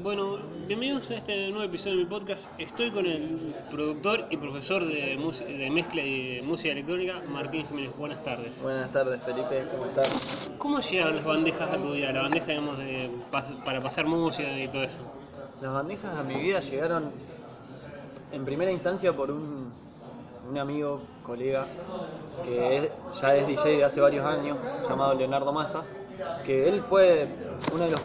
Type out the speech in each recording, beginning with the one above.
Bueno, bienvenidos a este nuevo episodio de mi podcast. Estoy con el productor y profesor de, de mezcla y de música electrónica, Martín Jiménez. Buenas tardes. Buenas tardes Felipe, ¿cómo estás? ¿Cómo llegaron las bandejas a tu vida? La bandeja, digamos, de, para pasar música y todo eso. Las bandejas a mi vida llegaron en primera instancia por un, un amigo, colega, que es- ya es DJ de hace varios años, llamado Leonardo Massa, que él fue uno de los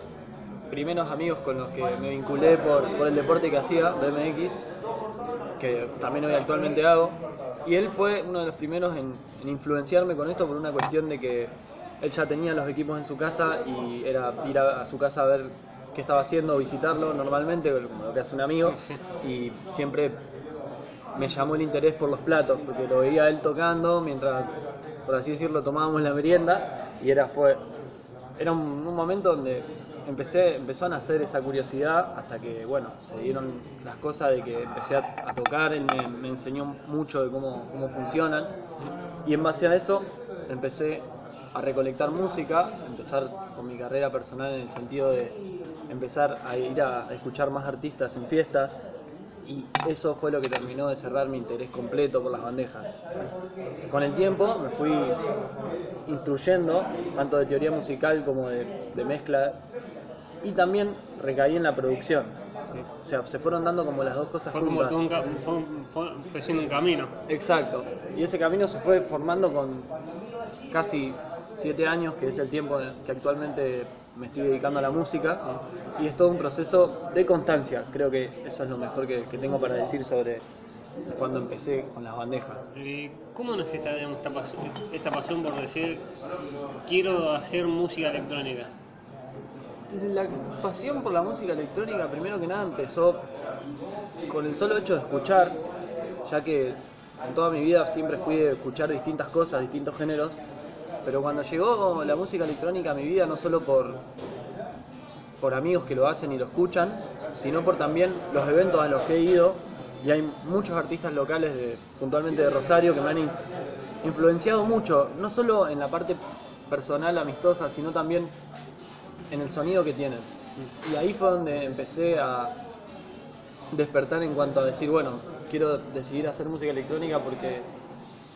primeros amigos con los que me vinculé por, por el deporte que hacía, BMX, que también hoy actualmente hago, y él fue uno de los primeros en, en influenciarme con esto por una cuestión de que él ya tenía los equipos en su casa y era ir a, a su casa a ver qué estaba haciendo, visitarlo normalmente, como lo que hace un amigo, y siempre me llamó el interés por los platos, porque lo veía él tocando mientras, por así decirlo, tomábamos la merienda, y era, fue, era un, un momento donde empecé, empezó a nacer esa curiosidad hasta que, bueno, se dieron las cosas de que empecé a, a tocar, él me, me enseñó mucho de cómo, cómo funcionan, y en base a eso empecé a recolectar música, empezar con mi carrera personal en el sentido de empezar a ir a, escuchar más artistas en fiestas, y eso fue lo que terminó de cerrar mi interés completo por las bandejas. Con el tiempo me fui instruyendo, tanto de teoría musical como de, de mezcla, y también recaí en la producción. O sea, se fueron dando como las dos cosas Fue juntas. fue, fue- fue siendo un camino. Exacto. Y ese camino se fue formando con casi siete años, que es el tiempo que actualmente me estoy dedicando a la música. Y es todo un proceso de constancia. Creo que eso es lo mejor que, que tengo para decir sobre cuando empecé con las bandejas. Eh, ¿Cómo nace esta, esta pasión por decir, quiero hacer música electrónica? La pasión por la música electrónica, primero que nada, empezó con el solo hecho de escuchar, ya que en toda mi vida siempre fui de escuchar distintas cosas, distintos géneros, pero cuando llegó la música electrónica a mi vida, no solo por, por amigos que lo hacen y lo escuchan, sino por también los eventos a los que he ido, y hay muchos artistas locales, de, puntualmente de Rosario, que me han in- influenciado mucho, no solo en la parte personal, amistosa, sino también en el sonido que tienen. Y ahí fue donde empecé a despertar en cuanto a decir, bueno, quiero decidir hacer música electrónica porque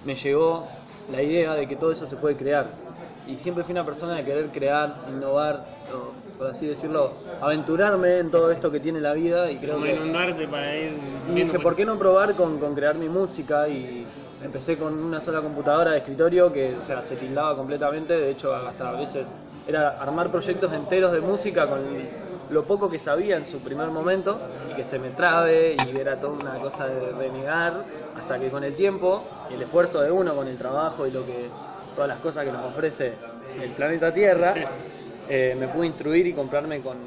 me llegó la idea de que todo eso se puede crear. Y siempre fui una persona de querer crear, innovar, o, por así decirlo, aventurarme en todo esto que tiene la vida y creo Como que... inundarte para ir Y dije, ¿por qué no probar con, con crear mi música? Y empecé con una sola computadora de escritorio que o sea, se tildaba completamente. De hecho, hasta a veces era armar proyectos enteros de música con lo poco que sabía en su primer momento y que se me trabe y era toda una cosa de renegar. Hasta que con el tiempo y el esfuerzo de uno, con el trabajo y lo que todas las cosas que nos ofrece el planeta Tierra, Sí. eh, me pude instruir y comprarme con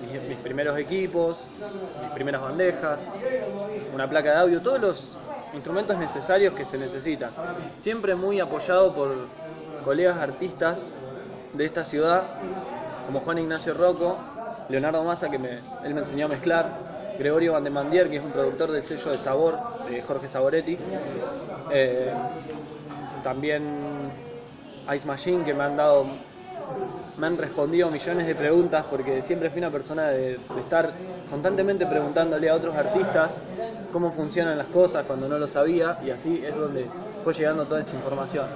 mis, mis primeros equipos, mis primeras bandejas, una placa de audio, todos los instrumentos necesarios que se necesitan. Siempre muy apoyado por colegas artistas de esta ciudad, como Juan Ignacio Rocco, Leonardo Massa, que me, él me enseñó a mezclar, Gregorio Vandemandier, que es un productor del sello de Sabor, de Jorge Saboretti, eh, también Ice Machine, que me han dado me han respondido millones de preguntas porque siempre fui una persona de, de estar constantemente preguntándole a otros artistas cómo funcionan las cosas cuando no lo sabía y así es donde fue llegando toda esa información.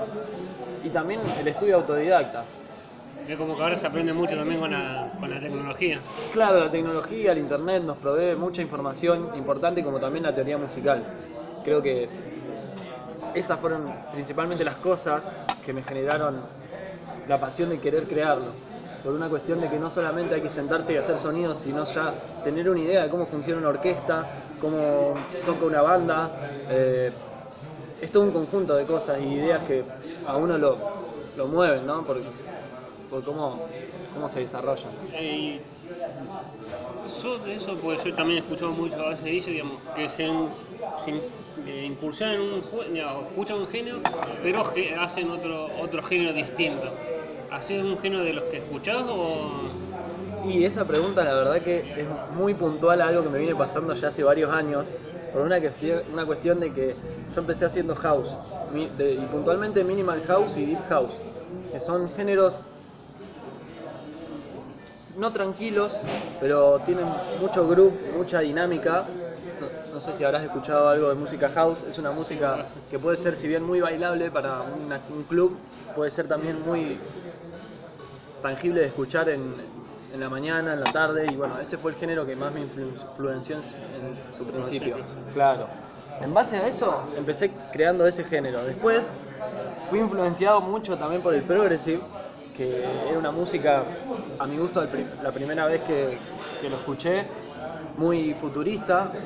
Y también el estudio autodidacta. Es como que ahora se aprende mucho también con la, con la tecnología. Claro, la tecnología, el internet nos provee mucha información importante como también la teoría musical. Creo que esas fueron principalmente las cosas que me generaron la pasión de querer crearlo. Por una cuestión de que no solamente hay que sentarse y hacer sonidos, sino ya tener una idea de cómo funciona una orquesta, cómo toca una banda. eh, es todo un conjunto de cosas y ideas que a uno lo, lo mueven, ¿no? Por, por cómo, cómo se desarrollan. Eh, yo de eso, pues yo también he escuchado mucho, a veces dice, digamos, que se, se in- eh, incursionan en un género, escuchan un género, pero hacen otro, otro género distinto. ¿Así es un género de los que escuchás o...? Y esa pregunta la verdad que es muy puntual a algo que me viene pasando ya hace varios años, por una cuestión, una cuestión de que yo empecé haciendo house, y puntualmente minimal house y deep house, que son géneros no tranquilos, pero tienen mucho groove, mucha dinámica. No, no sé si habrás escuchado algo de música house, es una música que puede ser, si bien muy bailable para una- un club, puede ser también muy tangible de escuchar en, en la mañana, en la tarde, y bueno, ese fue el género que más me influ- influenció en, su- en su principio. Claro. En base a eso, empecé creando ese género. Después, fui influenciado mucho también por el progressive, que era una música, a mi gusto, la primera vez que, que lo escuché, muy futurista.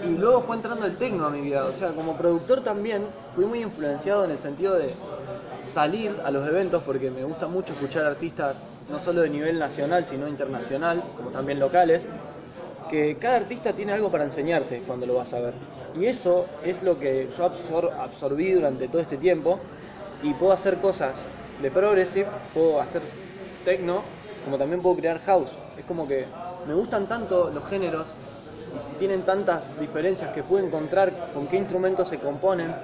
Y luego fue entrando el techno a mi vida. O sea, como productor también fui muy influenciado en el sentido de salir a los eventos porque me gusta mucho escuchar artistas no solo de nivel nacional, sino internacional, como también locales, que cada artista tiene algo para enseñarte cuando lo vas a ver. Y eso es lo que yo absor- absorbí durante todo este tiempo y puedo hacer cosas de progressive, puedo hacer techno, como también puedo crear house. Es como que me gustan tanto los géneros y tienen tantas diferencias que puedo encontrar con qué instrumentos se componen,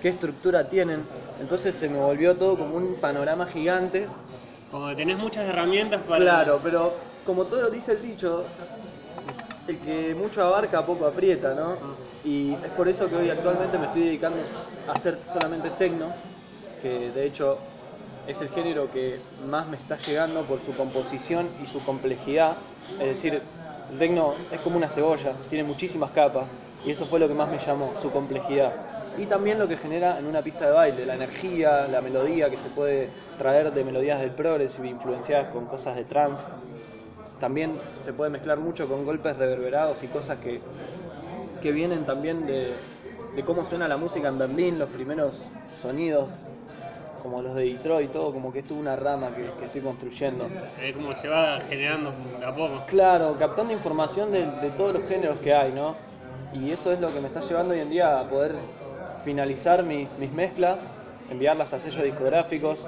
qué estructura tienen. Entonces se me volvió todo como un panorama gigante Como que tenés muchas herramientas para. Claro, pero como todo dice el dicho, el que mucho abarca poco aprieta, ¿no? Y es por eso que hoy actualmente me estoy dedicando a hacer solamente techno, que de hecho es el género que más me está llegando por su composición y su complejidad. Es decir, el techno es como una cebolla, tiene muchísimas capas y eso fue lo que más me llamó, su complejidad. Y también lo que genera en una pista de baile, la energía, la melodía que se puede traer de melodías del progressive influenciadas con cosas de trance. También se puede mezclar mucho con golpes reverberados y cosas que, que vienen también de, de cómo suena la música en Berlín, los primeros sonidos, como los de Detroit, todo como que es toda una rama que, que estoy construyendo. Es como se va generando de a poco. Claro, captando información de, de todos los géneros que hay, ¿no? Y eso es lo que me está llevando hoy en día a poder finalizar mi- mis mezclas, enviarlas a sellos discográficos,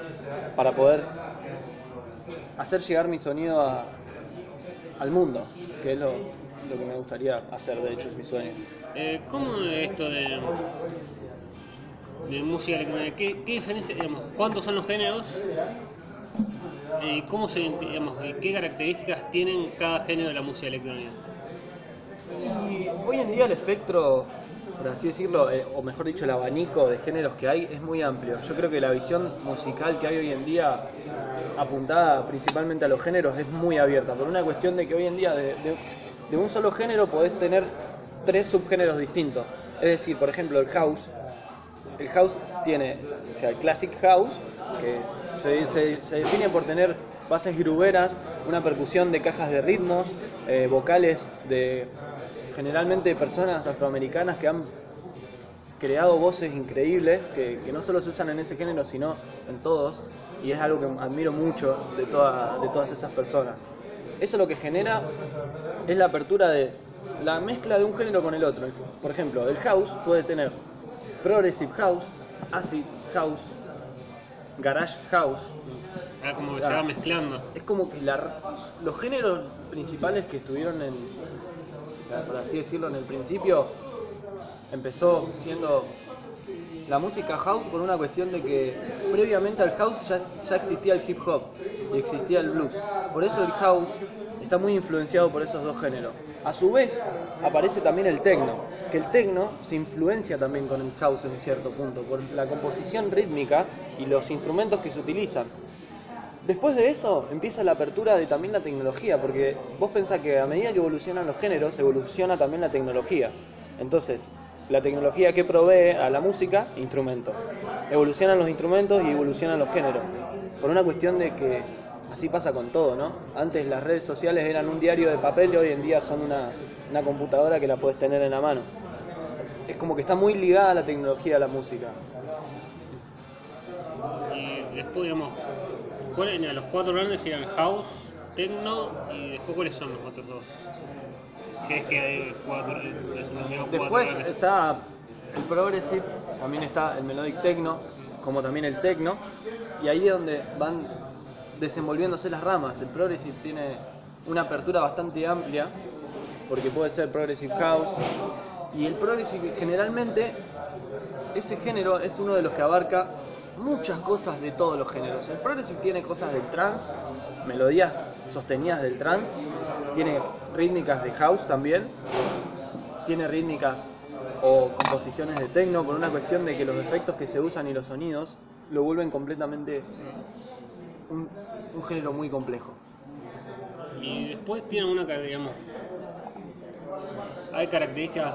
para poder hacer llegar mi sonido a- al mundo, que es lo, lo que me gustaría hacer, de hecho, es mi sueño. Eh, ¿Cómo es esto de, de música electrónica? ¿Qué, qué diferencia, cuántos son los géneros? ¿Y cómo se, digamos, y qué características tienen cada género de la música electrónica? Y hoy en día el espectro, por así decirlo, eh, o mejor dicho, el abanico de géneros que hay es muy amplio. Yo creo que la visión musical que hay hoy en día, apuntada principalmente a los géneros, es muy abierta. Por una cuestión de que hoy en día de- de un solo género podés tener tres subgéneros distintos. Es decir, por ejemplo, el house. El house tiene, o sea, el classic house, que se, se- define por tener bases gruberas, una percusión de cajas de ritmos, eh, vocales de generalmente personas afroamericanas que han creado voces increíbles que, que no solo se usan en ese género, sino en todos, y es algo que admiro mucho de, toda- de todas esas personas. Eso lo que genera es la apertura de la mezcla de un género con el otro. Por ejemplo, el house puede tener progressive house, acid house, garage house, Ah, como que se va mezclando. es como que la- los géneros principales que estuvieron en, o sea, por así decirlo, en el principio, empezó siendo la música house por una cuestión de que previamente al house ya, ya existía el hip hop y existía el blues. Por eso el house está muy influenciado por esos dos géneros. A su vez aparece también el techno, que el techno se influencia también con el house en cierto punto, por la composición rítmica y los instrumentos que se utilizan. Después de eso empieza la apertura de también la tecnología, porque vos pensás que a medida que evolucionan los géneros, evoluciona también la tecnología. Entonces, la tecnología que provee a la música, instrumentos. Evolucionan los instrumentos y evolucionan los géneros. Por una cuestión de que así pasa con todo, ¿no? Antes las redes sociales eran un diario de papel y hoy en día son una, una computadora que la puedes tener en la mano. Es como que está muy ligada la tecnología a la música. Y después, digamos, ¿cuáles eran los cuatro grandes? Eran house, techno y después cuáles son los otros dos? Si es que hay cuatro, es cuatro Después está el progressive, también está el melodic techno, como también el techno, y ahí es donde van desenvolviéndose las ramas. El progressive tiene una apertura bastante amplia, porque puede ser progressive house, y el progressive generalmente, ese género es uno de los que abarca muchas cosas de todos los géneros. El progressive tiene cosas del trance, melodías sostenidas del trance, tiene rítmicas de house también, tiene rítmicas o composiciones de techno por una cuestión de que los efectos que se usan y los sonidos lo vuelven completamente un, género muy complejo. Y después tiene una que, digamos, hay características,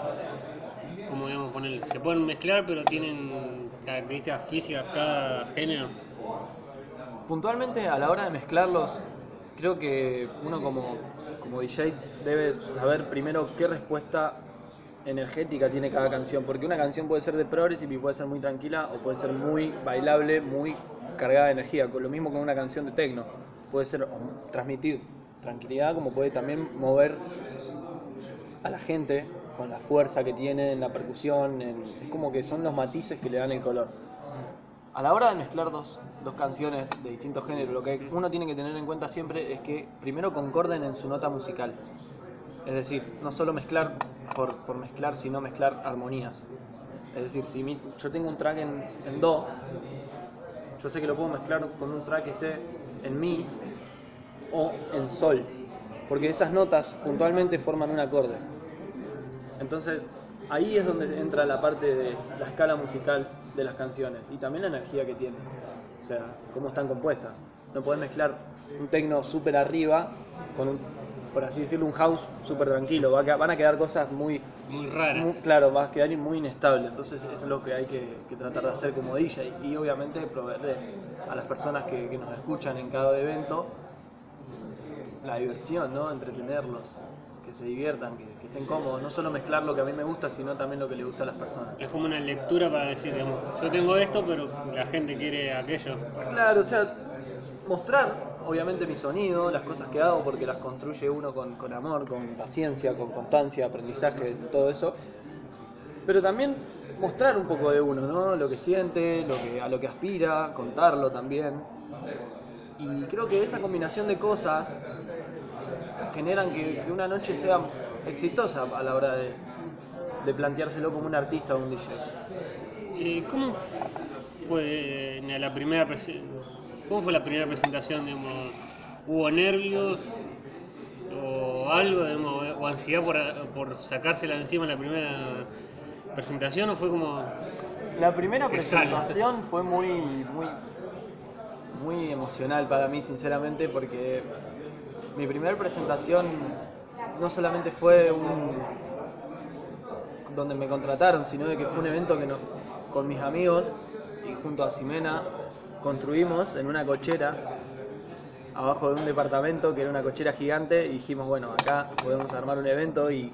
como digamos, ponerle, se pueden mezclar, pero tienen características físicas cada género. Puntualmente a la hora de mezclarlos, creo que uno como, como DJ debe saber primero qué respuesta energética tiene cada canción, porque una canción puede ser de progressive y puede ser muy tranquila o puede ser muy bailable, muy cargada de energía, lo mismo con una canción de techno, puede ser transmitir tranquilidad como puede también mover a la gente con la fuerza que tiene en la percusión, en- es como que son los matices que le dan el color. A la hora de mezclar dos, dos canciones de distintos géneros, lo que uno tiene que tener en cuenta siempre es que primero concorden en su nota musical. Es decir, no solo mezclar por, por mezclar, sino mezclar armonías. Es decir, si mi- yo tengo un track en, en Do, yo sé que lo puedo mezclar con un track que esté en Mi o en Sol, porque esas notas puntualmente forman un acorde. Entonces, ahí es donde entra la parte de la escala musical de las canciones y también la energía que tienen, o sea, cómo están compuestas. No podés mezclar un tecno súper arriba con un, por así decirlo, un house súper tranquilo. Va a van a quedar cosas muy, Muy raras. muy- claro, va a quedar muy inestable. Entonces, eso es lo que hay que, que tratar de hacer como DJ y obviamente proveerle a las personas que, que nos escuchan en cada evento la diversión, ¿no? Entretenerlos, que se diviertan, que, que estén cómodos. No solo mezclar lo que a mí me gusta, sino también lo que le gusta a las personas. Es como una lectura para decir, digamos, yo tengo esto, pero la gente quiere aquello. Claro, o sea, mostrar, obviamente, mi sonido, las cosas que hago, porque las construye uno con, con amor, con paciencia, con constancia, aprendizaje, todo eso. Pero también mostrar un poco de uno, ¿no? Lo que siente, lo que, a lo que aspira, contarlo también. Y creo que esa combinación de cosas generan que, una noche sea exitosa a la hora de, de planteárselo como un artista o un DJ. Eh, ¿Cómo fue la primera ¿Cómo fue la primera presentación? Digamos? ¿Hubo nervios o algo, digamos, o ansiedad por, por sacársela encima en la primera presentación o fue como La primera sale. presentación fue muy, muy, muy emocional para mí, sinceramente, porque mi primera presentación no solamente fue un donde me contrataron, sino de que fue un evento que no- con mis amigos y junto a Ximena construimos en una cochera abajo de un departamento que era una cochera gigante y dijimos, bueno, acá podemos armar un evento y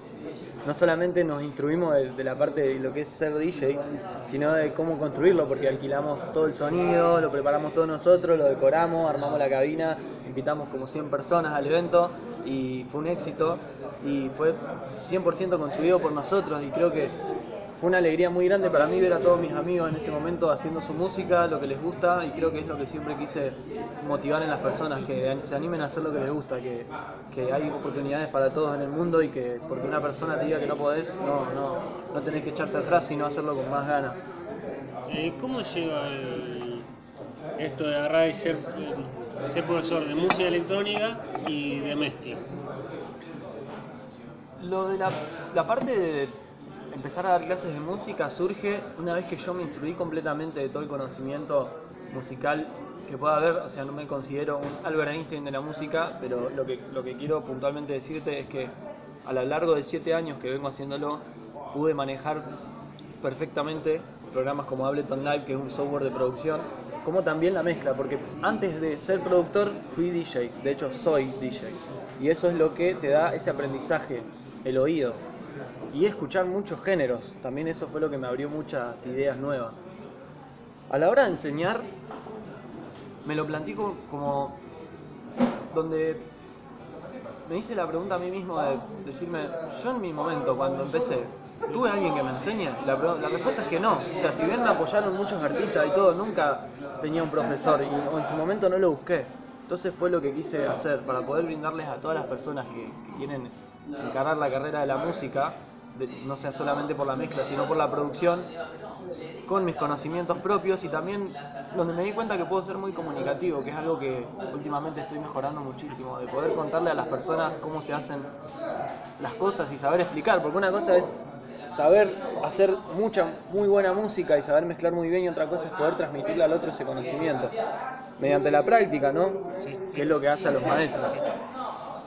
no solamente nos instruimos de, la parte de lo que es ser DJ, sino de cómo construirlo, porque alquilamos todo el sonido, lo preparamos todos nosotros, lo decoramos, armamos la cabina, invitamos como 100 personas al evento y fue un éxito y fue 100% construido por nosotros y creo que fue una alegría muy grande para mí ver a todos mis amigos en ese momento haciendo su música, lo que les gusta y creo que es lo que siempre quise motivar en las personas, que se animen a hacer lo que les gusta, que, que hay oportunidades para todos en el mundo y que porque una persona te diga que no podés, no, no, no tenés que echarte atrás, sino hacerlo con más ganas. Eh, ¿Cómo lleva el- esto de agarrar y ser, ser profesor de música electrónica y de mezcla? Lo de la, la parte de empezar a dar clases de música surge una vez que yo me instruí completamente de todo el conocimiento musical que pueda haber. O sea, no me considero un Albert Einstein de la música, pero lo que, lo que quiero puntualmente decirte es que a lo largo de siete años que vengo haciéndolo, pude manejar perfectamente programas como Ableton Live, que es un software de producción, como también la mezcla, porque antes de ser productor fui DJ, de hecho soy DJ, y eso es lo que te da ese aprendizaje, el oído, y escuchar muchos géneros, también eso fue lo que me abrió muchas ideas nuevas. A la hora de enseñar, me lo planteé como, donde me hice la pregunta a mí mismo de decirme, yo en mi momento cuando empecé, ¿tuve alguien que me enseñe? La, la respuesta es que no. O sea, si bien me apoyaron muchos artistas y todo, nunca tenía un profesor y, o en su momento no lo busqué. Entonces fue lo que quise hacer para poder brindarles a todas las personas que, que quieren encarar la carrera de la música de- no sea solamente por la mezcla, sino por la producción, con mis conocimientos propios y también donde me di cuenta que puedo ser muy comunicativo, que es algo que últimamente estoy mejorando muchísimo, de poder contarle a las personas cómo se hacen las cosas y saber explicar, porque una cosa es saber hacer mucha, muy buena música y saber mezclar muy bien y otra cosa es poder transmitirle al otro ese conocimiento, mediante la práctica, ¿no? Sí. Que es lo que hace a los maestros.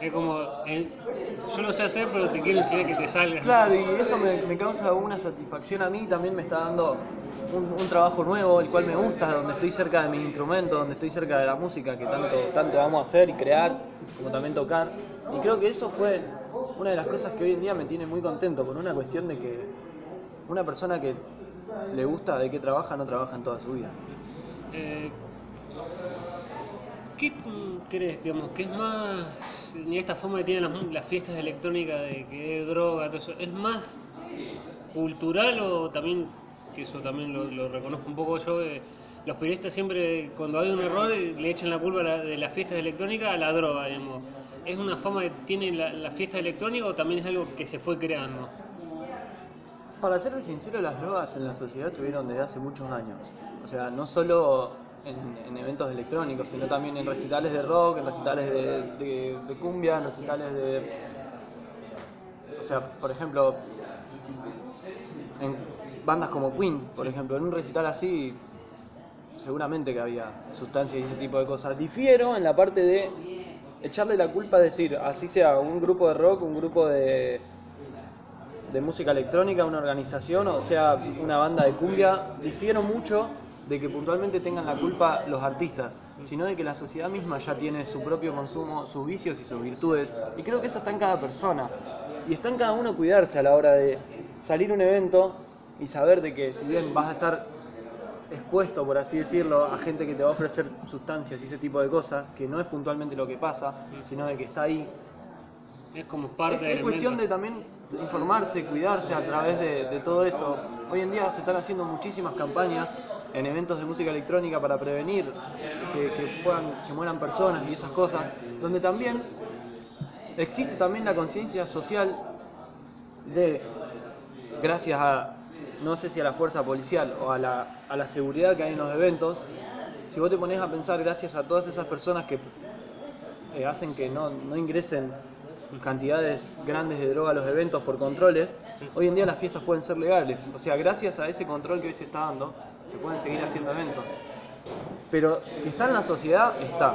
Es como, eh, yo lo sé hacer, pero te quiero enseñar que te salga. Claro, y eso me, me causa una satisfacción a mí, también me está dando un, un trabajo nuevo, el cual me gusta, donde estoy cerca de mis instrumentos, donde estoy cerca de la música que tanto, tanto vamos a hacer y crear, como también tocar. Y creo que eso fue una de las cosas que hoy en día me tiene muy contento, por una cuestión de que una persona que le gusta de qué trabaja, no trabaja en toda su vida. Eh, ¿Qué crees, digamos, que es más, ni esta forma que tienen las, fiestas electrónicas de que es droga, todo eso, es más cultural o también, que eso también lo, reconozco un poco yo, eh, los periodistas siempre cuando hay un error le echan la culpa de las fiestas electrónicas a la droga, digamos. ¿Es una forma que tiene la, la fiesta electrónica o también es algo que se fue creando? Para ser sincero, las drogas en la sociedad estuvieron desde hace muchos años. O sea, no solo en, en eventos electrónicos, sino también en recitales de rock, en recitales de, de- de cumbia, en recitales de... O sea, por ejemplo, en bandas como Queen, por ejemplo, en un recital así, seguramente que había sustancias y ese tipo de cosas. Difiero en la parte de echarle la culpa, decir, así sea un grupo de rock, un grupo de, de música electrónica, una organización, o sea, una banda de cumbia, difiero mucho de que puntualmente tengan la culpa los artistas, sino de que la sociedad misma ya tiene su propio consumo, sus vicios y sus virtudes, y creo que eso está en cada persona, y está en cada uno cuidarse a la hora de salir a un evento y saber de que si bien vas a estar expuesto, por así decirlo, a gente que te va a ofrecer sustancias y ese tipo de cosas, que no es puntualmente lo que pasa, sino de que está ahí. Es como parte es, del es cuestión de también informarse, cuidarse a través de, de todo eso. Hoy en día se están haciendo muchísimas campañas en eventos de música electrónica para prevenir que, puedan, que mueran personas y esas cosas, donde también existe también la conciencia social de, gracias a, no sé si a la fuerza policial o a la, a la seguridad que hay en los eventos, si vos te pones a pensar gracias a todas esas personas que eh, hacen que no, no ingresen cantidades grandes de droga a los eventos por controles, hoy en día las fiestas pueden ser legales. O sea, gracias a ese control que hoy se está dando, se pueden seguir haciendo eventos. Pero que está en la sociedad, está.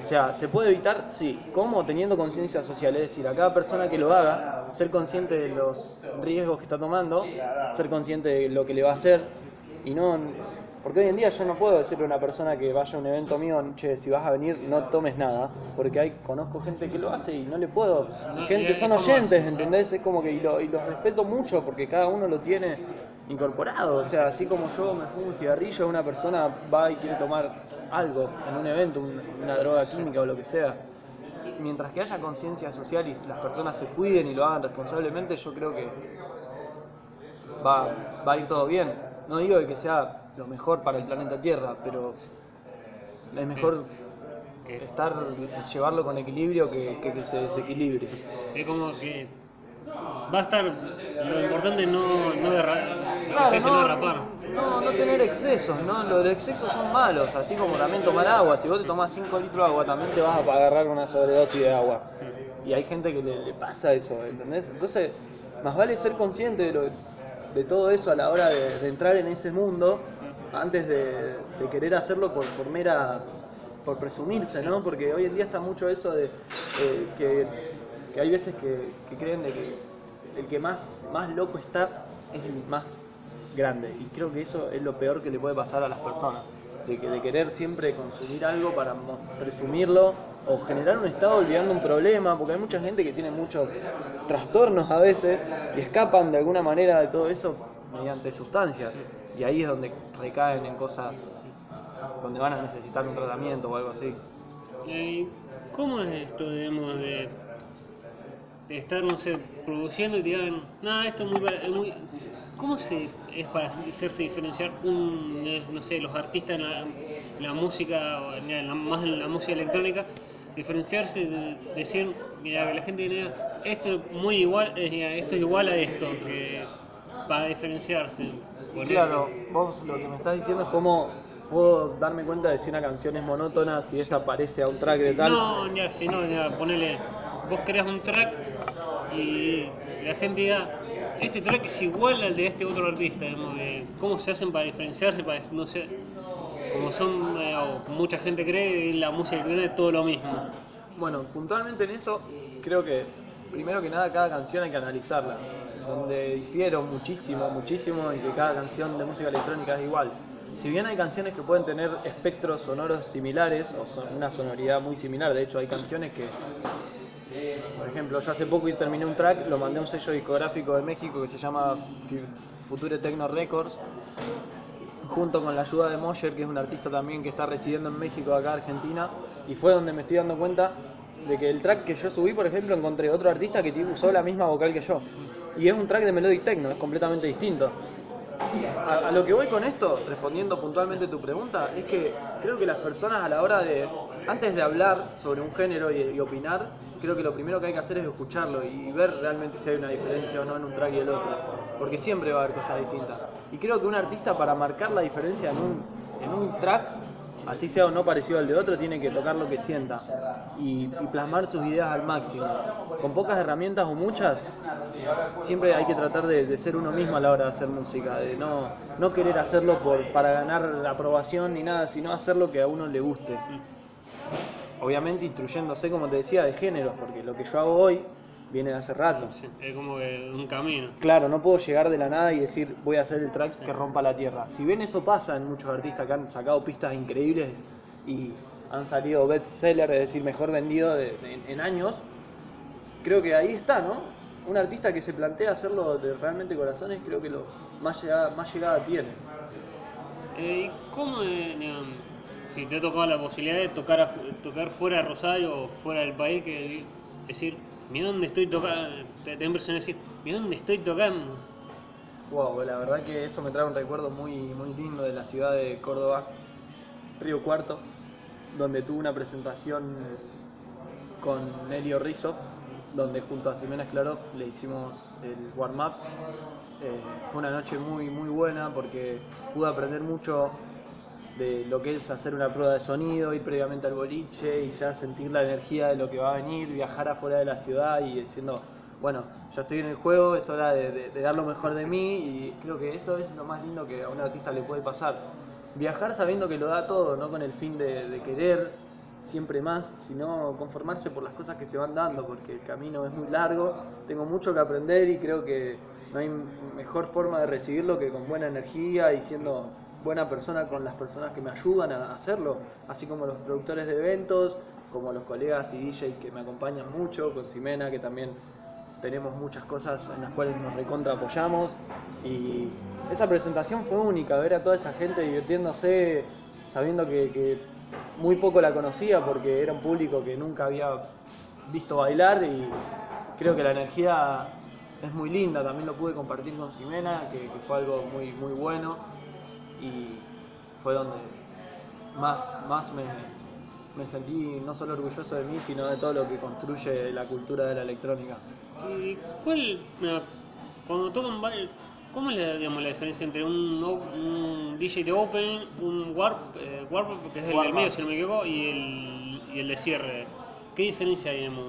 O sea, ¿se puede evitar? Sí. ¿Cómo? Teniendo conciencia social. Es decir, a cada persona que lo haga, ser consciente de los riesgos que está tomando, ser consciente de lo que le va a hacer y no... Porque hoy en día yo no puedo decirle a una persona que vaya a un evento mío, che, si vas a venir no tomes nada, porque hay, conozco gente que lo hace y no le puedo... No, gente, son oyentes. ¿entendés? Es como que y, lo- y los respeto mucho porque cada uno lo tiene incorporado. O sea, así como yo me fumo un cigarrillo, una persona va y quiere tomar algo en un evento, un- una droga química o lo que sea. Mientras que haya conciencia social y las personas se cuiden y lo hagan responsablemente, yo creo que va, va a ir todo bien. No digo de que sea lo mejor para el planeta Tierra, pero es mejor Que- estar llevarlo con equilibrio que, que que se desequilibre. Es como que va a estar, lo importante no, no derra- lo que Claro, no no, no tener excesos, ¿no? Los excesos son malos, así como también tomar agua. Si vos te tomás 5 litros de agua, también te vas a agarrar una sobredosis de agua. Y hay gente que le, le pasa eso, ¿entendés? Entonces, más vale ser consciente de, lo- de todo eso a la hora de, de entrar en ese mundo antes de, de querer hacerlo por, por mera. por presumirse, ¿no? Porque hoy en día está mucho eso de eh, que, que hay veces que, que creen de que el que más, más loco está es el más grande. Y creo que eso es lo peor que le puede pasar a las personas. De, que, de querer siempre consumir algo para presumirlo o generar un estado olvidando un problema, porque hay mucha gente que tiene muchos trastornos a veces y escapan de alguna manera de todo eso mediante sustancias. Y ahí es donde recaen en cosas donde van a necesitar un tratamiento o algo así. Eh, ¿Cómo es esto, digamos, de, estar, no sé, produciendo y te digan, nada, esto es muy... ¿Cómo se, es para hacerse diferenciar un, eh, no sé, los artistas en la, en la música, o en la- más en la música electrónica, diferenciarse, de decir, mira, que la gente diga, esto es muy igual, eh, esto es igual a esto, que para diferenciarse. Claro, eso. vos lo que me estás diciendo es cómo puedo darme cuenta de si una canción es monótona, si esta parece a un track de tal. No, ya, si no, ya, ponele, vos creas un track y la gente diga, este track es igual al de este otro artista, digamos, de cómo se hacen para diferenciarse, para, no sé, como son, eh, o mucha gente cree, la música electrónica es todo lo mismo. Bueno, puntualmente en eso, creo que primero que nada cada canción hay que analizarla. Donde difiero muchísimo, muchísimo en que cada canción de música electrónica es igual. Si bien hay canciones que pueden tener espectros sonoros similares o son una sonoridad muy similar, de hecho hay canciones que, por ejemplo, yo hace poco terminé un track, lo mandé a un sello discográfico de México que se llama Future Techno Records, junto con la ayuda de Moyer, que es un artista también que está residiendo en México, acá Argentina, y fue donde me estoy dando cuenta de que el track que yo subí, por ejemplo, encontré otro artista que usó la misma vocal que yo. Y es un track de Melodic Techno, es completamente distinto. A, lo que voy con esto, respondiendo puntualmente tu pregunta, es que creo que las personas a la hora de, antes de hablar sobre un género y opinar, creo que lo primero que hay que hacer es escucharlo y ver realmente si hay una diferencia o no en un track y el otro. Porque siempre va a haber cosas distintas. Y creo que un artista para marcar la diferencia en un, en un track, así sea o no parecido al de otro, tiene que tocar lo que sienta y, plasmar sus ideas al máximo. Con pocas herramientas o muchas, siempre hay que tratar de, de ser uno mismo a la hora de hacer música, de no, no querer hacerlo por, para ganar aprobación ni nada, sino hacer lo que a uno le guste. Obviamente instruyéndose, como te decía, de géneros, porque lo que yo hago hoy viene de hace rato. Sí, es como que un camino. Claro, no puedo llegar de la nada y decir voy a hacer el track que rompa la tierra. Si bien eso pasa en muchos artistas que han sacado pistas increíbles y han salido bestseller, es decir, mejor vendido de- de- en, en años, creo que ahí está, ¿no? Un artista que se plantea hacerlo de realmente corazones, creo que lo más llegada, más llegada tiene. Eh, ¿Y cómo, eh, digamos, si te ha tocado la posibilidad de tocar, a- tocar fuera de Rosario o fuera del país, que decir, mira dónde estoy tocando, te, te de decir, mira dónde estoy tocando? Wow, la verdad que eso me trae un recuerdo muy, muy lindo de la ciudad de Córdoba, Río Cuarto, donde tuve una presentación con Nelio Rizzo, donde junto a Ximena Sklarov le hicimos el warm-up. Eh, fue una noche muy, muy buena porque pude aprender mucho de lo que es hacer una prueba de sonido, ir previamente al boliche y ya sentir la energía de lo que va a venir, viajar afuera de la ciudad y diciendo, bueno, ya estoy en el juego, es hora de, de- de dar lo mejor de mí y creo que eso es lo más lindo que a un artista le puede pasar. Viajar sabiendo que lo da todo, no con el fin de, de querer siempre más, sino conformarse por las cosas que se van dando, porque el camino es muy largo, tengo mucho que aprender y creo que no hay mejor forma de recibirlo que con buena energía y siendo buena persona con las personas que me ayudan a hacerlo, así como los productores de eventos, como los colegas y DJ que me acompañan mucho, con Ximena que también tenemos muchas cosas en las cuales nos recontra apoyamos. Y esa presentación fue única, ver a toda esa gente divirtiéndose, sabiendo que, que muy poco la conocía porque era un público que nunca había visto bailar y creo que la energía es muy linda, también lo pude compartir con Ximena, que, que fue algo muy, muy bueno y fue donde más, más me, me sentí no solo orgulloso de mí, sino de todo lo que construye la cultura de la electrónica. ¿Y cuál, cuando tocan cómo es la, digamos, la diferencia entre un, un DJ de open, un warp, eh, warp que es el del Warm medio si no me equivoco, y el, y el de cierre? ¿Qué diferencia hay, digamos?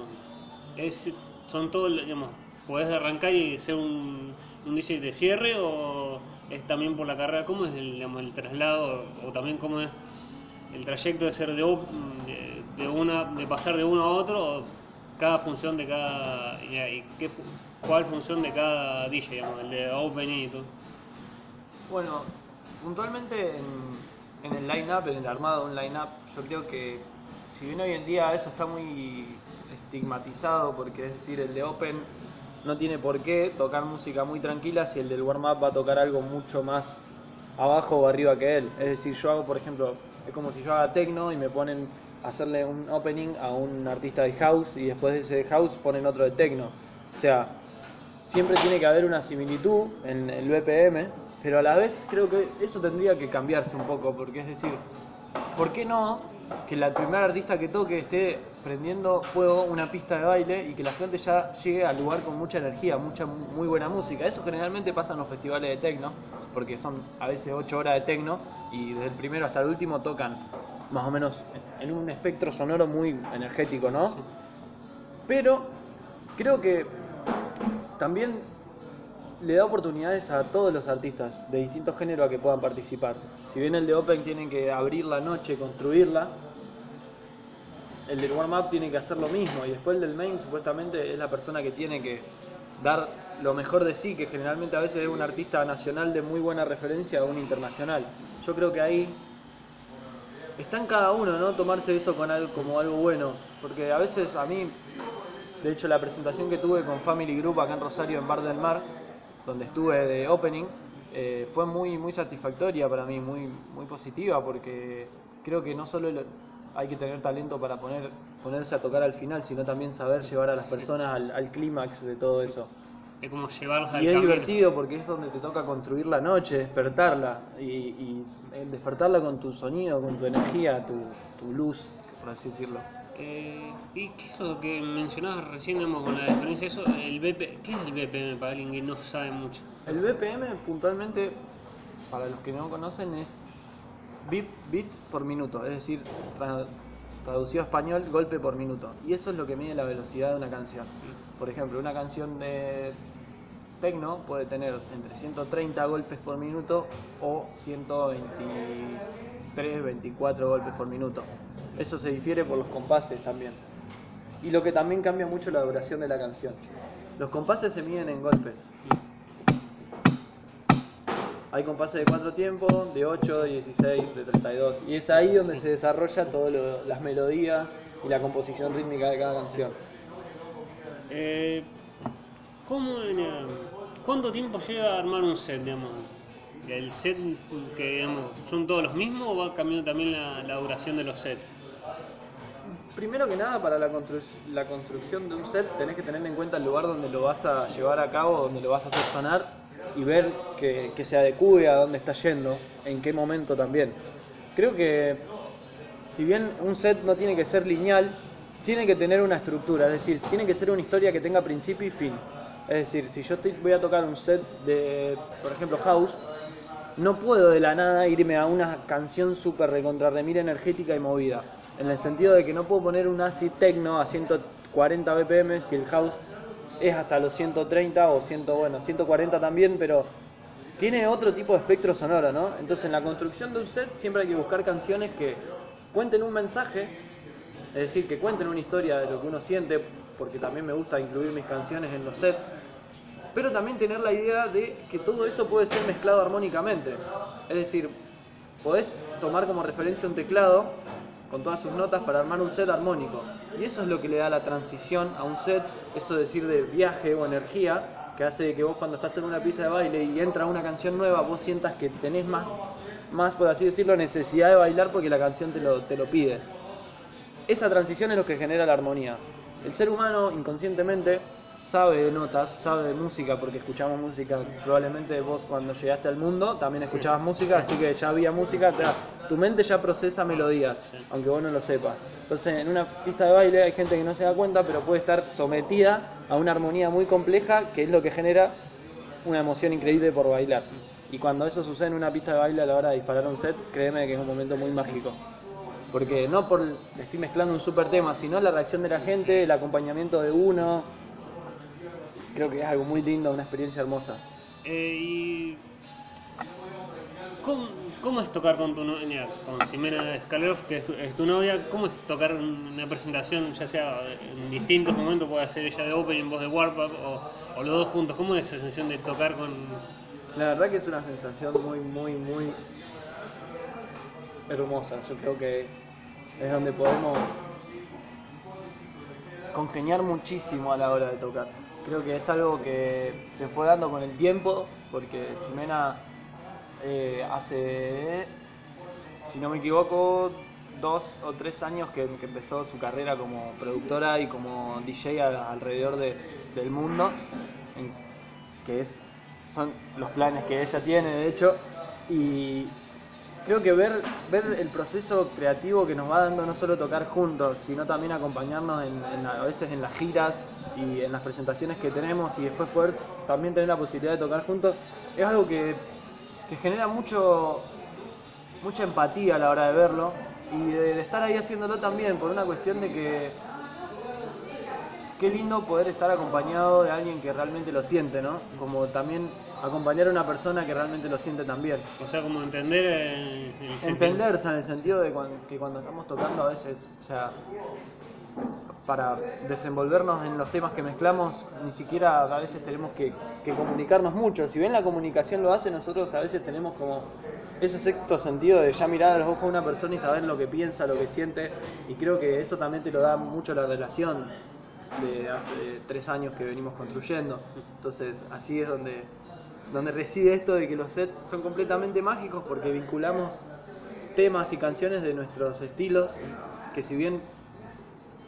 Es, son todos, digamos, podés arrancar y ser un, un DJ de cierre o es también por la carrera? ¿Cómo es el, digamos, el traslado o también cómo es el trayecto de ser de, de, una, de pasar de uno a otro? cada función de cada y, y qué cuál función de cada DJ digamos, el de opening y todo Bueno, puntualmente en, en el line-up, en el armado de un line-up, yo creo que si bien hoy en día eso está muy estigmatizado, porque es decir, el de Open no tiene por qué tocar música muy tranquila si el del warm-up va a tocar algo mucho más abajo o arriba que él. Es decir, yo hago, por ejemplo, es como si yo haga techno y me ponen a hacerle un opening a un artista de house y después de ese house ponen otro de techno. O sea, siempre tiene que haber una similitud en el BPM, pero a la vez creo que eso tendría que cambiarse un poco, porque es decir, ¿por qué no que la primera artista que toque esté prendiendo fuego una pista de baile y que la gente ya llegue al lugar con mucha energía, mucha muy buena música. Eso generalmente pasa en los festivales de tecno, porque son a veces 8 horas de tecno y desde el primero hasta el último tocan más o menos en un espectro sonoro muy energético, ¿no? Pero creo que también le da oportunidades a todos los artistas de distintos géneros a que puedan participar. Si bien el de Open tiene que abrir la noche, construirla, el del warm-up tiene que hacer lo mismo y después el del main supuestamente es la persona que tiene que dar lo mejor de sí, que generalmente a veces es un artista nacional de muy buena referencia o un internacional. Yo creo que ahí está en cada uno, ¿no? Tomarse eso con algo, como algo bueno, porque a veces a mí, de hecho la presentación que tuve con Family Group acá en Rosario, en Bar del Mar, donde estuve de opening, eh, fue muy, muy satisfactoria para mí, muy, muy positiva, porque creo que no solo hay que tener talento para poner, ponerse a tocar al final, sino también saber llevar a las personas al, clímax de todo eso. Es como llevarlos al Y es divertido porque es donde te toca construir la noche, despertarla y, despertarla con tu sonido, con tu energía, tu, luz, por así decirlo. Eh, ¿Y qué es lo que mencionabas recién con la diferencia de eso? El BP, ¿Qué es el BPM para alguien que no sabe mucho? El BPM puntualmente, para los que no conocen, es bit, bit por minuto, es decir, traducido a español, golpe por minuto. Y eso es lo que mide la velocidad de una canción. Por ejemplo, una canción de techno puede tener entre 130 golpes por minuto o 123, 24 golpes por minuto. Eso se difiere por los compases también. Y lo que también cambia mucho la duración de la canción. Los compases se miden en golpes. Hay compases de cuatro tiempos, de 8, de 16, de 32. Y es ahí donde se desarrolla todas las melodías y la composición rítmica de cada canción. Eh, ¿Cuánto tiempo lleva a armar un set, ¿El set que son todos los mismos o va cambiando también la, duración de los sets? Primero que nada, para la, la construcción de un set tenés que tener en cuenta el lugar donde lo vas a llevar a cabo, donde lo vas a hacer sonar y ver que, se adecue a dónde está yendo, en qué momento también. Creo que si bien un set no tiene que ser lineal, tiene que tener una estructura, es decir, tiene que ser una historia que tenga principio y fin. Es decir, si yo voy a tocar un set de, por ejemplo, house, no puedo de la nada irme a una canción súper recontra remira energética y movida. En el sentido de que no puedo poner un acid techno a 140 BPM si el house es hasta los 130 o 100, bueno, 140 también, pero tiene otro tipo de espectro sonoro, ¿no? Entonces en la construcción de un set siempre hay que buscar canciones que cuenten un mensaje, es decir, que cuenten una historia de lo que uno siente, porque también me gusta incluir mis canciones en los sets, pero también tener la idea de que todo eso puede ser mezclado armónicamente. Es decir, podés tomar como referencia un teclado con todas sus notas para armar un set armónico. Y eso es lo que le da la transición a un set, eso decir de viaje o energía, que hace que vos cuando estás en una pista de baile y entra una canción nueva, vos sientas que tenés más, más por así decirlo, necesidad de bailar porque la canción te lo, te lo pide. Esa transición es lo que genera la armonía. El ser humano inconscientemente sabe de notas, sabe de música, porque escuchamos música. Probablemente vos cuando llegaste al mundo también escuchabas música, así que ya había música. O sea, tu mente ya procesa melodías, aunque vos no lo sepas. Entonces, en una pista de baile hay gente que no se da cuenta, pero puede estar sometida a una armonía muy compleja, que es lo que genera una emoción increíble por bailar. Y cuando eso sucede en una pista de baile a la hora de disparar un set, créeme que es un momento muy mágico. Porque no por estoy mezclando un super tema, sino la reacción de la gente, el acompañamiento de uno, creo que es algo muy lindo, una experiencia hermosa. Eh, ¿Y cómo, es tocar con tu novia, con Ximena Skalov, que es tu, novia? ¿Cómo es tocar una presentación, ya sea en distintos momentos, puede ser ella de opening, voz de warp o, o los dos juntos? ¿Cómo es esa sensación de tocar con...? La verdad que es una sensación muy, muy, muy hermosa. Yo creo que es donde podemos congeniar muchísimo a la hora de tocar. Creo que es algo que se fue dando con el tiempo, porque Ximena eh, hace, si no me equivoco, dos o tres años que, empezó su carrera como productora y como DJ alrededor del mundo, que es, son los planes que ella tiene, de hecho, y creo que ver, ver el proceso creativo que nos va dando no solo tocar juntos, sino también acompañarnos a veces en las giras y en las presentaciones que tenemos y después poder también tener la posibilidad de tocar juntos, es algo que, que genera mucho, mucha empatía a la hora de verlo y de, de estar ahí haciéndolo también por una cuestión de que qué lindo poder estar acompañado de alguien que realmente lo siente, ¿no? Como también acompañar a una persona que realmente lo siente también. O sea, como entender el. Entenderse en el sentido de que cuando estamos tocando a veces, o sea, para desenvolvernos en los temas que mezclamos, ni siquiera a veces tenemos que, comunicarnos mucho. Si bien la comunicación lo hace, nosotros a veces tenemos como ese sexto sentido de ya mirar a los ojos a una persona y saber lo que piensa, lo que siente, y creo que eso también te lo da mucho la relación de hace tres años que venimos construyendo. Entonces, así es donde, donde reside esto de que los sets son completamente mágicos porque vinculamos temas y canciones de nuestros estilos que si bien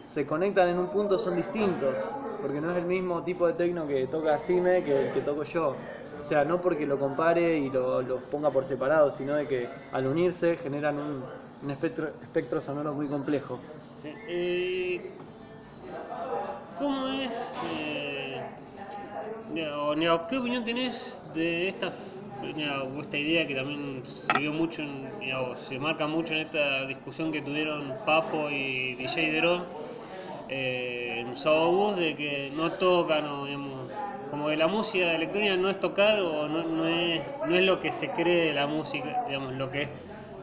se conectan en un punto son distintos, porque no es el mismo tipo de tecno que toca Cime que el que toco yo. O sea, no porque lo compare y lo- los ponga por separado, sino de que al unirse generan un, un espectro, espectro sonoro muy complejo. Eh, ¿Cómo es, eh, o, qué opinión tenés de esta, o esta idea que también se vio mucho, en, Neo, se marca mucho en esta discusión que tuvieron Papo y DJ Derón eh, en Bus de que no tocan digamos, como que la música electrónica no es tocar o no, es, no es lo que se cree de la música, digamos, lo que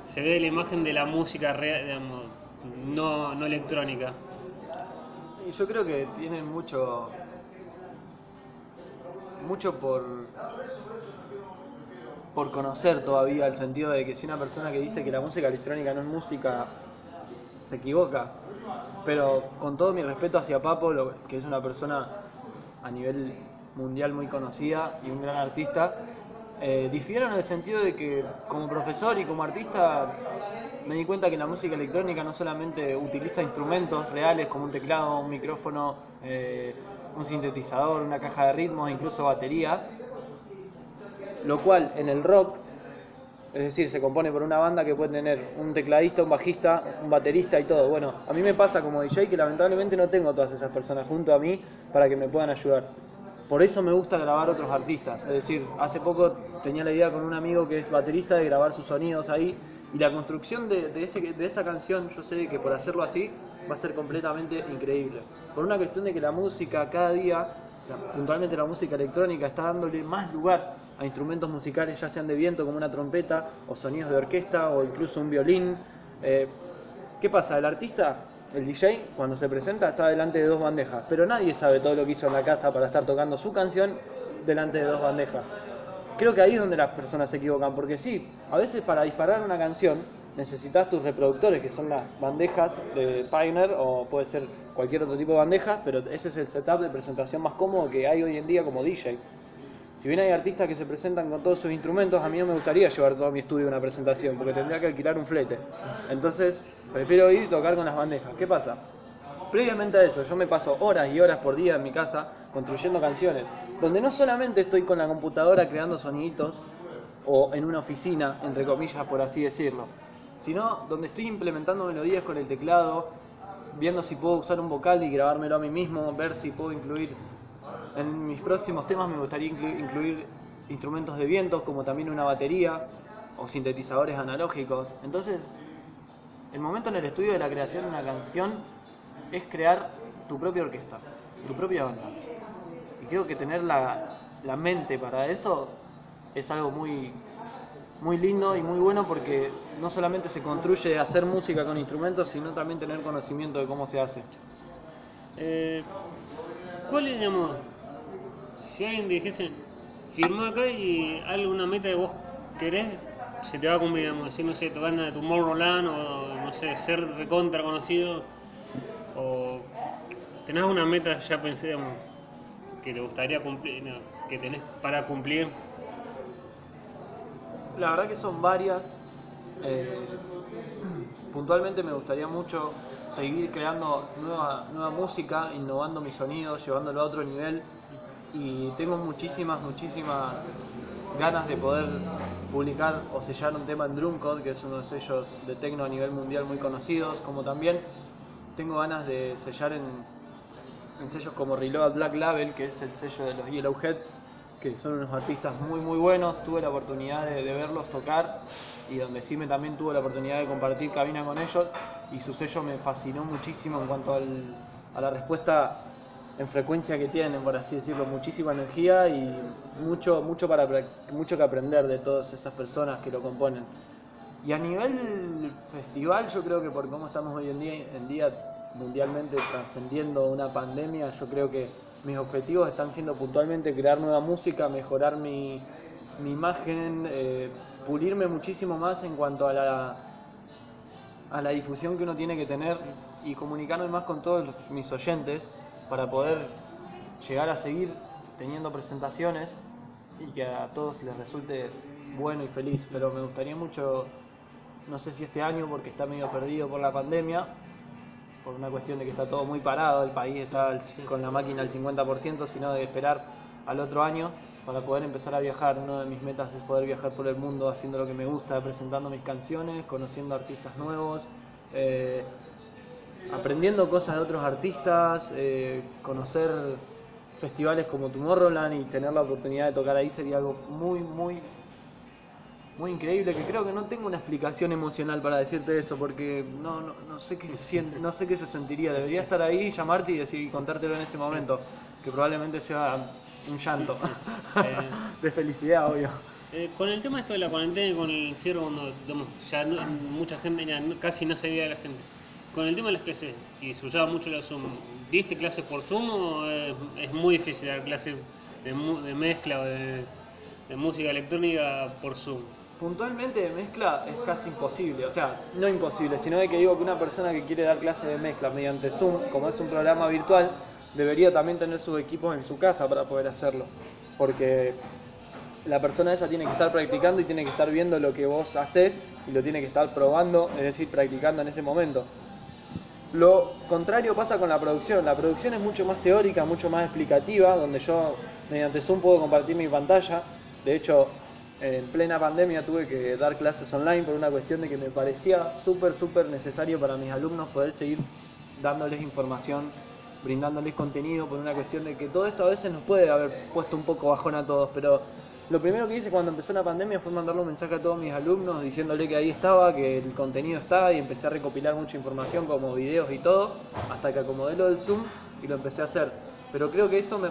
se ve de la imagen de la música real, digamos, no, no electrónica. Y yo creo que tienen mucho. mucho por. por conocer todavía el sentido de que si una persona que dice que la música electrónica no es música se equivoca. Pero con todo mi respeto hacia Papo, que es una persona a nivel mundial muy conocida y un gran artista, eh, difiero en el sentido de que como profesor y como artista me di cuenta que la música electrónica no solamente utiliza instrumentos reales como un teclado, un micrófono, eh, un sintetizador, una caja de ritmos, incluso batería, lo cual en el rock, es decir, se compone por una banda que puede tener un tecladista, un bajista, un baterista y todo. Bueno, a mí me pasa como DJ que lamentablemente no tengo todas esas personas junto a mí para que me puedan ayudar. Por eso me gusta grabar otros artistas. Es decir, hace poco tenía la idea con un amigo que es baterista de grabar sus sonidos ahí. Y la construcción de, ese- de esa canción, yo sé que por hacerlo así va a ser completamente increíble. Por una cuestión de que la música cada día, la- puntualmente la música electrónica, está dándole más lugar a instrumentos musicales, ya sean de viento como una trompeta, o sonidos de orquesta, o incluso un violín. Eh, ¿Qué pasa? El artista, el DJ, cuando se presenta está delante de dos bandejas, pero nadie sabe todo lo que hizo en la casa para estar tocando su canción delante de dos bandejas. Creo que ahí es donde las personas se equivocan, porque sí, a veces para disparar una canción necesitas tus reproductores, que son las bandejas de Pioneer o puede ser cualquier otro tipo de bandeja, pero ese es el setup de presentación más cómodo que hay hoy en día como DJ. Si bien hay artistas que se presentan con todos sus instrumentos, a mí no me gustaría llevar todo mi estudio a una presentación, porque tendría que alquilar un flete. Entonces, prefiero ir y tocar con las bandejas. ¿Qué pasa? Previamente a eso, yo me paso horas y horas por día en mi casa construyendo canciones, donde no solamente estoy con la computadora creando soniditos, o en una oficina, entre comillas, por así decirlo, sino donde estoy implementando melodías con el teclado, viendo si puedo usar un vocal y grabármelo a mí mismo, ver si puedo incluir en mis próximos temas me gustaría inclu- incluir instrumentos de vientos como también una batería o sintetizadores analógicos. Entonces, el momento en el estudio de la creación de una canción es crear tu propia orquesta, tu propia banda. Y creo que tener la, la mente para eso es algo muy, muy lindo y muy bueno porque no solamente se construye hacer música con instrumentos, sino también tener conocimiento de cómo se hace. Eh, ¿Cuál es, digamos, si alguien dijese, firmá acá y alguna meta que vos querés, se te va a cumplir, digamos, decir, no sé, tocar en Tomorrowland o, no sé, ser recontra conocido, o tenés una meta ya pensé, digamos, que te gustaría cumplir, que tenés para cumplir, La verdad que son varias. Eh, puntualmente me gustaría mucho seguir creando nueva, música, innovando mi sonido, llevándolo a otro nivel. Y tengo muchísimas, muchísimas ganas de poder publicar o sellar un tema en Drumcode, que es uno de los sellos de techno a nivel mundial muy conocidos, como también tengo ganas de sellar en, en sellos como Reload Black Label, que es el sello de los Yellowheads, que son unos artistas muy muy buenos, tuve la oportunidad de, verlos tocar y donde sí me también tuve la oportunidad de compartir cabina con ellos. Y su sello me fascinó muchísimo en cuanto al, a la respuesta en frecuencia que tienen, por así decirlo, muchísima energía y mucho, mucho, para, mucho que aprender de todas esas personas que lo componen. Y a nivel festival, yo creo que por cómo estamos hoy en día, en día mundialmente trascendiendo una pandemia, yo creo que mis objetivos están siendo puntualmente crear nueva música, mejorar mi, mi imagen, eh, pulirme muchísimo más en cuanto a la, a la difusión que uno tiene que tener y comunicarme más con todos mis oyentes para poder llegar a seguir teniendo presentaciones y que a todos les resulte bueno y feliz. Pero me gustaría mucho, no sé si este año porque está medio perdido por la pandemia, por una cuestión de que está todo muy parado, el país está con la máquina al 50%, sino de esperar al otro año para poder empezar a viajar. Una de mis metas es poder viajar por el mundo haciendo lo que me gusta, presentando mis canciones, conociendo artistas nuevos, eh, aprendiendo cosas de otros artistas, eh, conocer festivales como Tomorrowland y tener la oportunidad de tocar ahí sería algo muy, muy muy increíble que creo que no tengo una explicación emocional para decirte eso porque no, no, no sé qué no sé qué se sentiría. Debería estar ahí llamarte y decir contártelo en ese momento que probablemente sea un llanto. Eh, de felicidad obvio. Eh, con el tema esto de la cuarentena y con el cierre, cuando digamos, ya no- mucha gente ya casi no se veía a la gente. Con el tema de las clases, y se usaba mucho la Zoom, ¿diste clases por Zoom o es, es muy difícil dar clases de, de mezcla o de, de música electrónica por Zoom? Puntualmente de mezcla es casi imposible o sea no imposible sino de que digo que una persona que quiere dar clases de mezcla mediante Zoom como es un programa virtual debería también tener sus equipos en su casa para poder hacerlo porque la persona esa tiene que estar practicando y tiene que estar viendo lo que vos haces y lo tiene que estar probando, es decir, practicando en ese momento. Lo contrario pasa con la producción. La producción es mucho más teórica, mucho más explicativa, donde yo mediante Zoom puedo compartir mi pantalla. De hecho, en plena pandemia tuve que dar clases online por una cuestión de que me parecía súper, súper necesario para mis alumnos poder seguir dándoles información, brindándoles contenido, por una cuestión de que todo esto a veces nos puede haber puesto un poco bajón a todos, pero lo primero que hice cuando empezó la pandemia fue mandarle un mensaje a todos mis alumnos diciéndole que ahí estaba, que el contenido estaba y empecé a recopilar mucha información como videos y todo, hasta que acomodé lo del Zoom y lo empecé a hacer. Pero creo que eso me,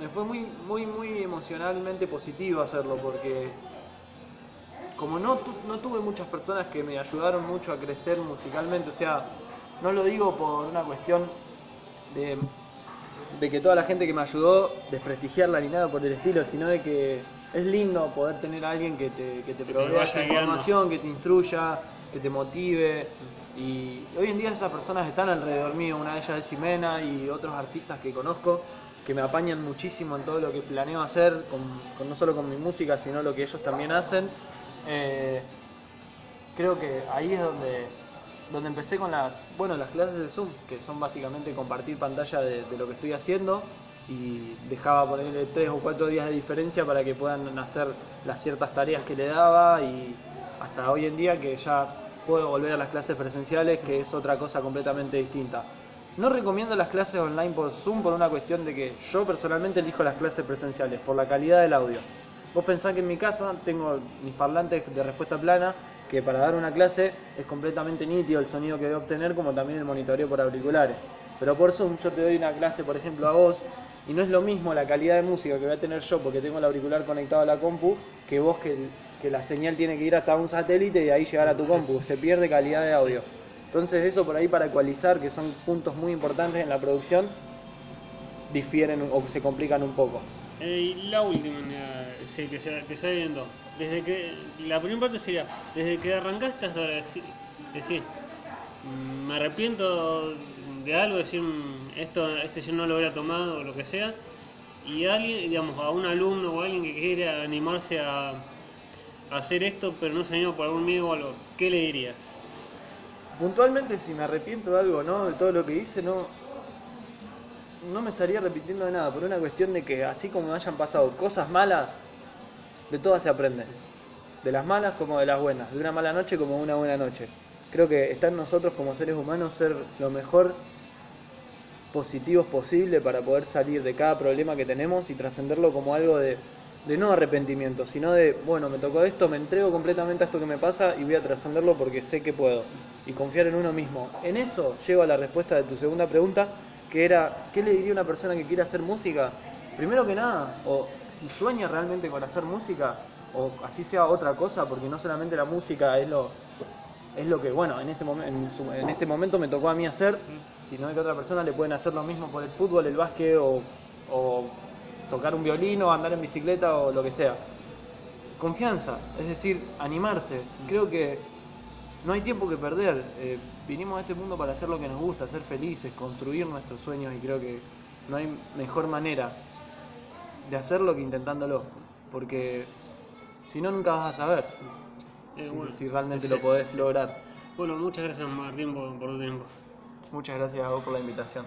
me fue muy, muy, muy emocionalmente positivo hacerlo porque como no, tu- no tuve muchas personas que me ayudaron mucho a crecer musicalmente, o sea, no lo digo por una cuestión de, de que toda la gente que me ayudó desprestigiarla ni nada por el estilo, sino de que es lindo poder tener a alguien que te, que te provea guiando. información, que te instruya, que te motive. Y hoy en día esas personas están alrededor mío, una de ellas es Ximena y otros artistas que conozco que me apañan muchísimo en todo lo que planeo hacer, con, con- no solo con mi música, sino lo que ellos también hacen. Eh, creo que ahí es donde, donde empecé con las, bueno, las clases de Zoom, que son básicamente compartir pantalla de, de lo que estoy haciendo y dejaba ponerle tres o cuatro días de diferencia para que puedan hacer las ciertas tareas que le daba y hasta hoy en día que ya puedo volver a las clases presenciales, que es otra cosa completamente distinta. No recomiendo las clases online por Zoom por una cuestión de que yo personalmente elijo las clases presenciales, por la calidad del audio. Vos pensás que en mi casa tengo mis parlantes de respuesta plana, que para dar una clase es completamente nítido el sonido que debo obtener, como también el monitoreo por auriculares. Pero por Zoom yo te doy una clase, por ejemplo, a vos, y no es lo mismo la calidad de música que voy a tener yo porque tengo el auricular conectado a la compu, que vos que, que la señal tiene que ir hasta un satélite y de ahí llegar a tu compu. Se pierde calidad de audio. Entonces eso por ahí para ecualizar, que son puntos muy importantes en la producción, difieren o se complican un poco. Eh, y la última, sí, que se, que se va viendo. Desde que, la primera parte sería, desde que arrancaste hasta ahora, deci- decir, mm, me arrepiento de algo, decir, mm, esto, este yo no lo hubiera tomado o lo que sea, y alguien, digamos, a un alumno o alguien que quiere animarse a, a hacer esto, pero no se anima por algún miedo o algo, ¿qué le dirías? Puntualmente si me arrepiento de algo, ¿no? De todo lo que hice, no. No me estaría arrepintiendo de nada, por una cuestión de que así como me hayan pasado cosas malas, de todas se aprende. De las malas como de las buenas, de una mala noche como de una buena noche. Creo que está en nosotros como seres humanos ser lo mejor positivos posible para poder salir de cada problema que tenemos y trascenderlo como algo de, no arrepentimiento, sino de, bueno, me tocó esto, me entrego completamente a esto que me pasa y voy a trascenderlo porque sé que puedo. Y confiar en uno mismo. En eso llego a la respuesta de tu segunda pregunta, que era, ¿qué le diría a una persona que quiere hacer música? Primero que nada, o si sueña realmente con hacer música, o así sea otra cosa, porque no solamente la música es lo, es lo que, bueno, en, ese en, su- en este momento me tocó a mí hacer, sino que a otra persona le pueden hacer lo mismo por el fútbol, el básquet o, o tocar un violín o andar en bicicleta o lo que sea. Confianza, es decir, animarse. Creo que no hay tiempo que perder. eh, vinimos a este mundo para hacer lo que nos gusta, ser felices, construir nuestros sueños y creo que no hay mejor manera de hacerlo que intentándolo. Porque si no, nunca vas a saber Eh, si, bueno, si realmente lo podés lograr. Bueno, muchas gracias Martín por, por tu tiempo. Muchas gracias a vos por la invitación.